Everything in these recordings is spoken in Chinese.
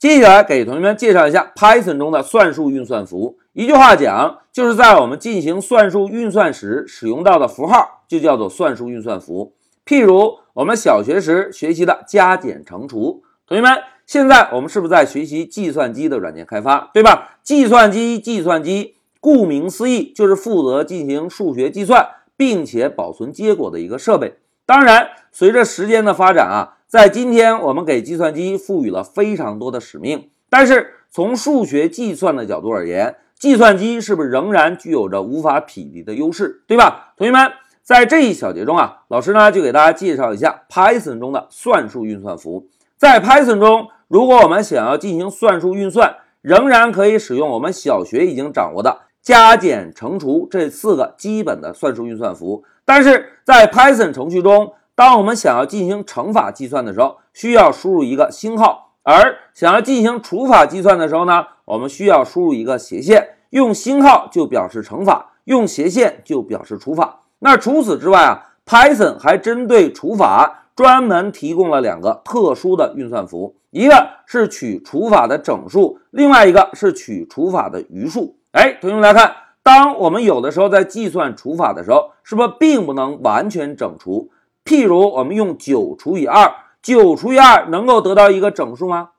接下来给同学们介绍一下 Python 中的算术运算符。一句话讲，就是在我们进行算术运算时使用到的符号，就叫做算术运算符。譬如我们小学时学习的加减乘除。同学们，现在我们是不是在学习计算机的软件开发，对吧？计算机，计算机，顾名思义，就是负责进行数学计算，并且保存结果的一个设备。当然，随着时间的发展啊。在今天，我们给计算机赋予了非常多的使命，但是从数学计算的角度而言，计算机是不是仍然具有着无法匹敌的优势，对吧？同学们，在这一小节中啊，老师呢就给大家介绍一下 Python 中的算术运算符。在 Python 中，如果我们想要进行算术运算，仍然可以使用我们小学已经掌握的加减乘除这四个基本的算术运算符，但是在 Python 程序中。当我们想要进行乘法计算的时候，需要输入一个星号；而想要进行除法计算的时候呢，我们需要输入一个斜线。用星号就表示乘法，用斜线就表示除法。那除此之外啊，Python 还针对除法专门提供了两个特殊的运算符，一个是取除法的整数，另外一个是取除法的余数。哎，同学们来看，当我们有的时候在计算除法的时候，是不是并不能完全整除？譬如我们用九除以二，九除以二能够得到一个整数吗？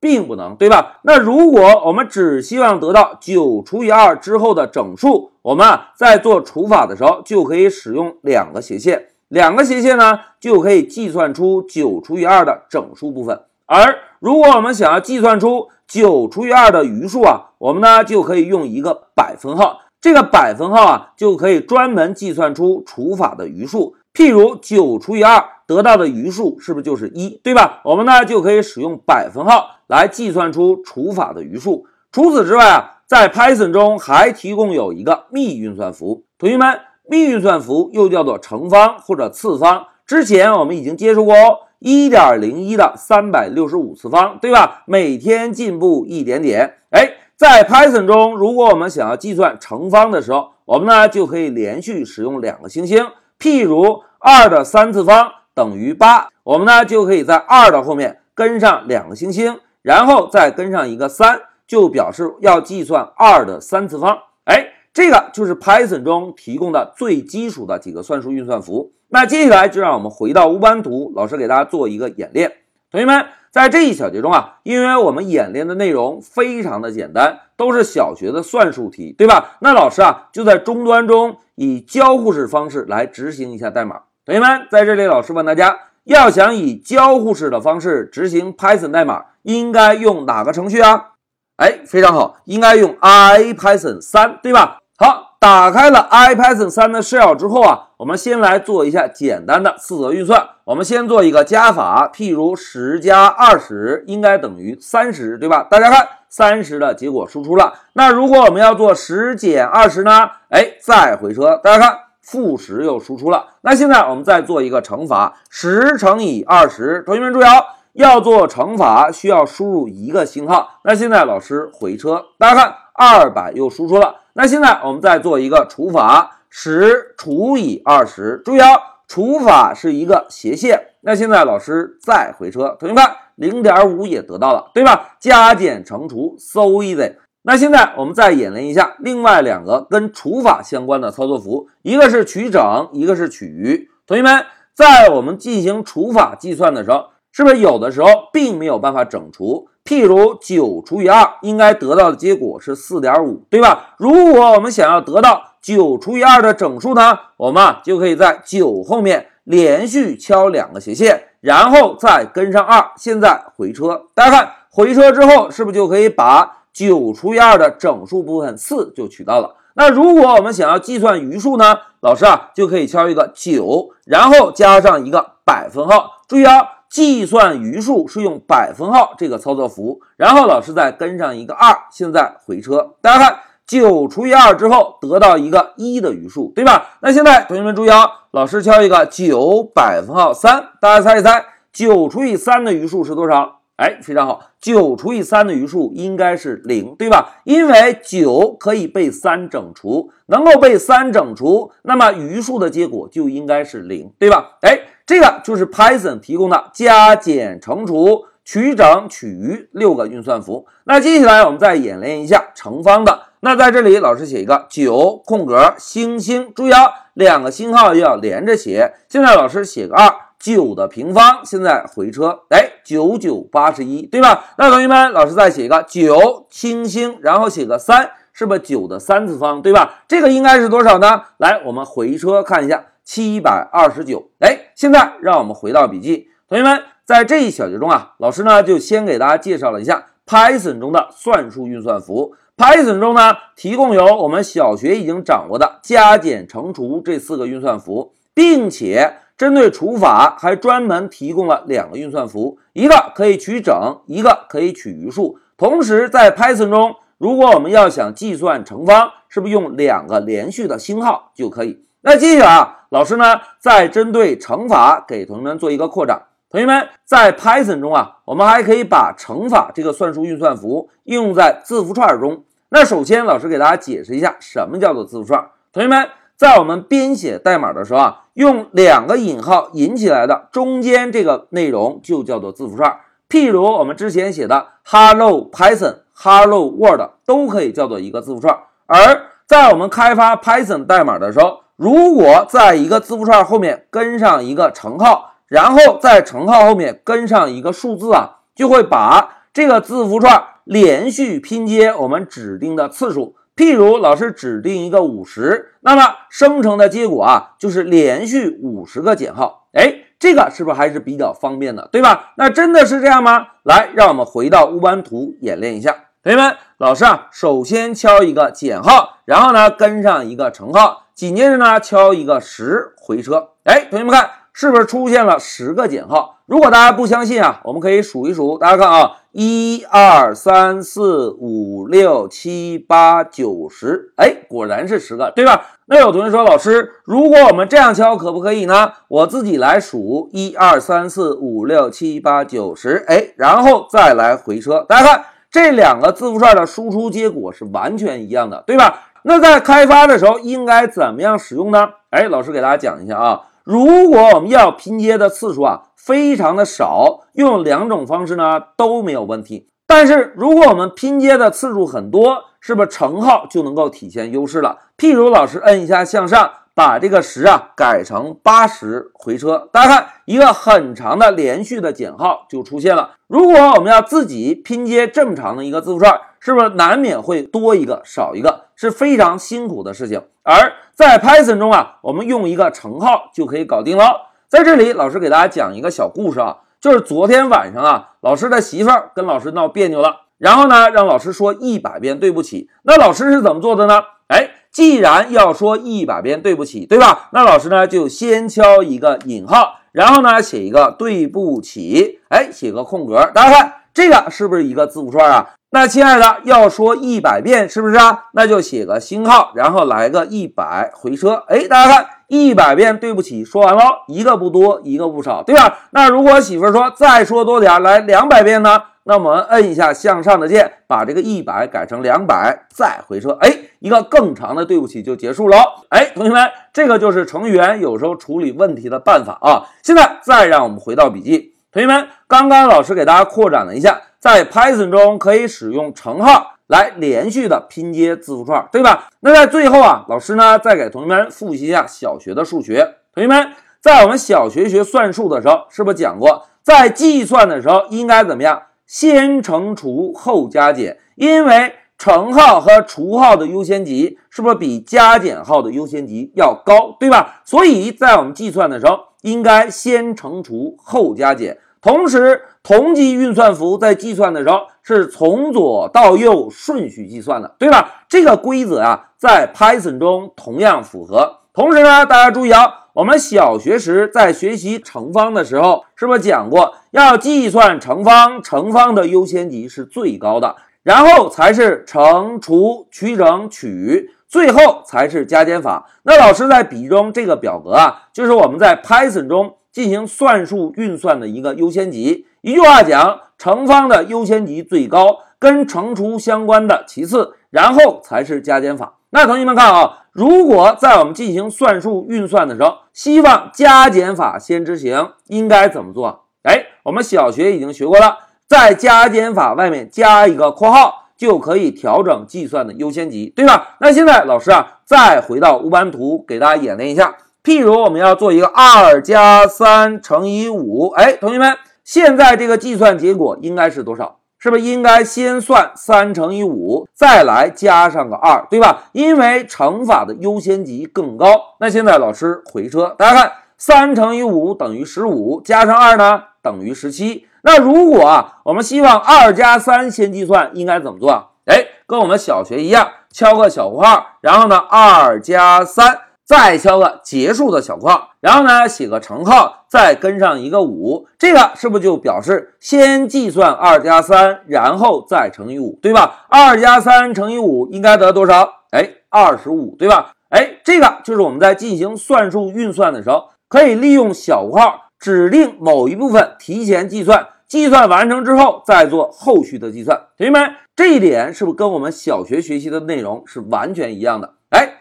并不能，对吧？那如果我们只希望得到九除以二之后的整数，我们啊在做除法的时候就可以使用两个斜线，两个斜线呢就可以计算出九除以二的整数部分。而如果我们想要计算出九除以二的余数啊，我们呢就可以用一个百分号，这个百分号啊就可以专门计算出除法的余数。譬如九除以二得到的余数是不是就是一，对吧？我们呢就可以使用百分号来计算出除法的余数。除此之外啊，在 Python 中还提供有一个幂运算符。同学们，幂运算符又叫做乘方或者次方。之前我们已经接触过哦，一点零一的三百六十五次方，对吧？每天进步一点点。哎，在 Python 中，如果我们想要计算乘方的时候，我们呢就可以连续使用两个星星，譬如。二的三次方等于八，我们呢就可以在二的后面跟上两个星星，然后再跟上一个三，就表示要计算二的三次方。哎，这个就是 Python 中提供的最基础的几个算术运算符。那接下来就让我们回到乌班图，老师给大家做一个演练。同学们，在这一小节中啊，因为我们演练的内容非常的简单，都是小学的算术题，对吧？那老师啊就在终端中以交互式方式来执行一下代码。同学们，在这里，老师问大家，要想以交互式的方式执行 Python 代码，应该用哪个程序啊？哎，非常好，应该用 IPython 三，对吧？好，打开了 IPython 三的 shell 之后啊，我们先来做一下简单的四则运算。我们先做一个加法，譬如十加二十应该等于三十，对吧？大家看，三十的结果输出了。那如果我们要做十减二十呢？哎，再回车，大家看。负十又输出了，那现在我们再做一个乘法，十乘以二十。同学们注意哦，要做乘法需要输入一个星号。那现在老师回车，大家看二百又输出了。那现在我们再做一个除法，十除以二十。注意啊，除法是一个斜线。那现在老师再回车，同学们零点五也得到了，对吧？加减乘除，so easy。那现在我们再演练一下另外两个跟除法相关的操作符，一个是取整，一个是取余。同学们，在我们进行除法计算的时候，是不是有的时候并没有办法整除？譬如九除以二，应该得到的结果是四点五，对吧？如果我们想要得到九除以二的整数呢，我们啊就可以在九后面连续敲两个斜线，然后再跟上二。现在回车，大家看回车之后，是不是就可以把？九除以二的整数部分四就取到了。那如果我们想要计算余数呢？老师啊就可以敲一个九，然后加上一个百分号。注意啊，计算余数是用百分号这个操作符，然后老师再跟上一个二。现在回车，大家看九除以二之后得到一个一的余数，对吧？那现在同学们注意啊，老师敲一个九百分号三，大家猜一猜，九除以三的余数是多少？哎，非常好，九除以三的余数应该是零，对吧？因为九可以被三整除，能够被三整除，那么余数。的结果就应该是零，对吧？哎，这个就是 Python 提供的加减乘除取整、取余六个运算符。那接下来我们再演练一下乘方的。那在这里，老师写一个九空格星星，注意啊，两个星号要连着写。现在老师写个二，九的平方，现在回车，哎，九九八十一，对吧？那同学们，老师再写一个九星星，然后写个三，是不是九的三次方，对吧？这个应该是多少呢？来，我们回车看一下，七百二十九。哎，现在让我们回到笔记，同学们，在这一小节中啊，老师呢就先给大家介绍了一下 Python 中的算术运算符。Python 中呢，提供有我们小学已经掌握的加减乘除这四个运算符，并且针对除法还专门提供了两个运算符，一个可以取整，一个可以取余数。同时，在 Python 中，如果我们要想计算乘方，是不是用两个连续的星号就可以？那接下来啊，老师呢再针对乘法给同学们做一个扩展。同学们，在 Python 中啊，我们还可以把乘法这个算术运算符应用在字符串中。那首先，老师给大家解释一下什么叫做字符串。同学们，在我们编写代码的时候啊，用两个引号引起来的中间这个内容就叫做字符串。譬如我们之前写的 Hello Python、Hello World 都可以叫做一个字符串。而在我们开发 Python 代码的时候，如果在一个字符串后面跟上一个乘号，然后在乘号后面跟上一个数字啊，就会把这个字符串。连续拼接我们指定的次数，譬如老师指定一个五十，那么生成的结果啊就是连续五十个减号。哎，这个是不是还是比较方便的，对吧？那真的是这样吗？来，让我们回到乌班图演练一下。同学们，老师啊，首先敲一个减号，然后呢跟上一个乘号，紧接着呢敲一个十回车。哎，同学们看。是不是出现了十个减号？如果大家不相信啊，我们可以数一数。大家看啊，一二三四五六七八九十，哎，果然是十个，对吧？那有同学说，老师，如果我们这样敲可不可以呢？我自己来数，一二三四五六七八九十，哎，然后再来回车。大家看这两个字符串的输出结果是完全一样的，对吧？那在开发的时候应该怎么样使用呢？哎，老师给大家讲一下啊。如果我们要拼接的次数啊非常的少，用两种方式呢都没有问题。但是如果我们拼接的次数很多，是不是乘号就能够体现优势了？譬如老师摁一下向上，把这个十啊改成八十回车，大家看一个很长的连续的减号就出现了。如果我们要自己拼接这么长的一个字符串，是不是难免会多一个少一个，是非常辛苦的事情？而在 Python 中啊，我们用一个乘号就可以搞定了。在这里，老师给大家讲一个小故事啊，就是昨天晚上啊，老师的媳妇儿跟老师闹别扭了，然后呢，让老师说一百遍对不起。那老师是怎么做的呢？哎，既然要说一百遍对不起，对吧？那老师呢就先敲一个引号，然后呢写一个对不起，哎，写个空格，大家看。这个是不是一个字符串啊？那亲爱的，要说一百遍是不是啊？那就写个星号，然后来个一百回车。哎，大家看，一百遍对不起说完了，一个不多，一个不少，对吧？那如果媳妇说再说多点，来两百遍呢？那我们摁一下向上的键，把这个一百改成两百，再回车。哎，一个更长的对不起就结束了。哎，同学们，这个就是程序员有时候处理问题的办法啊。现在再让我们回到笔记。同学们，刚刚老师给大家扩展了一下，在 Python 中可以使用乘号来连续的拼接字符串，对吧？那在最后啊，老师呢再给同学们复习一下小学的数学。同学们，在我们小学学算术的时候，是不是讲过，在计算的时候应该怎么样？先乘除后加减，因为乘号和除号的优先级是不是比加减号的优先级要高，对吧？所以在我们计算的时候。应该先乘除后加减，同时同级运算符在计算的时候是从左到右顺序计算的，对吧？这个规则啊，在 Python 中同样符合。同时呢，大家注意啊，我们小学时在学习乘方的时候，是不是讲过要计算乘方，乘方的优先级是最高的，然后才是乘除、取整、取。最后才是加减法。那老师在笔记中这个表格啊，就是我们在 Python 中进行算术运算的一个优先级。一句话讲，乘方的优先级最高，跟乘除相关的其次，然后才是加减法。那同学们看啊，如果在我们进行算术运算的时候，希望加减法先执行，应该怎么做？哎，我们小学已经学过了，在加减法外面加一个括号，就可以调整计算的优先级，对吧？那现在老师啊，再回到乌班图给大家演练一下。譬如我们要做一个二加三乘以五，哎，同学们，现在这个计算结果应该是多少？是不是应该先算三乘以五，再来加上个二，对吧？因为乘法的优先级更高。那现在老师回车，大家看，三乘以五等于十五，加上二呢等于十七。那如果啊，我们希望二加三先计算，应该怎么做啊？哎，跟我们小学一样，敲个小括号，然后呢，二加三。再敲个结束的小括号，然后呢写个乘号，再跟上一个五，这个是不是就表示先计算二加三，然后再乘以五，对吧？二加三乘以五应该得多少？哎，二十五，对吧？哎，这个就是我们在进行算术运算的时候，可以利用小括号指定某一部分提前计算，计算完成之后再做后续的计算。同学们，这一点是不是跟我们小学学习的内容是完全一样的？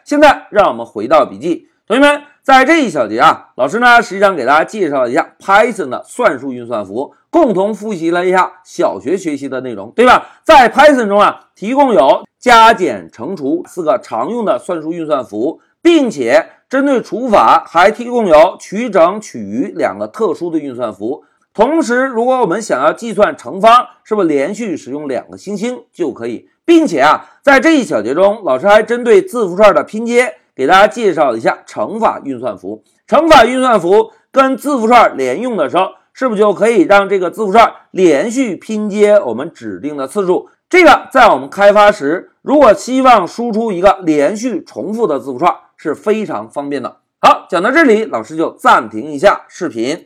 现在让我们回到笔记，同学们，在这一小节啊，老师呢实际上给大家介绍一下 Python 的算术运算符，共同复习了一下小学学习的内容，对吧？在 Python 中啊，提供有加减乘除四个常用的算术运算符，并且针对除法还提供有取整取余两个特殊的运算符。同时，如果我们想要计算乘方，是不是连续使用两个星星就可以？并且啊，在这一小节中，老师还针对字符串的拼接，给大家介绍一下乘法运算符。乘法运算符跟字符串连用的时候，是不是就可以让这个字符串连续拼接我们指定的次数？这个在我们开发时，如果希望输出一个连续重复的字符串，是非常方便的。好，讲到这里，老师就暂停一下视频。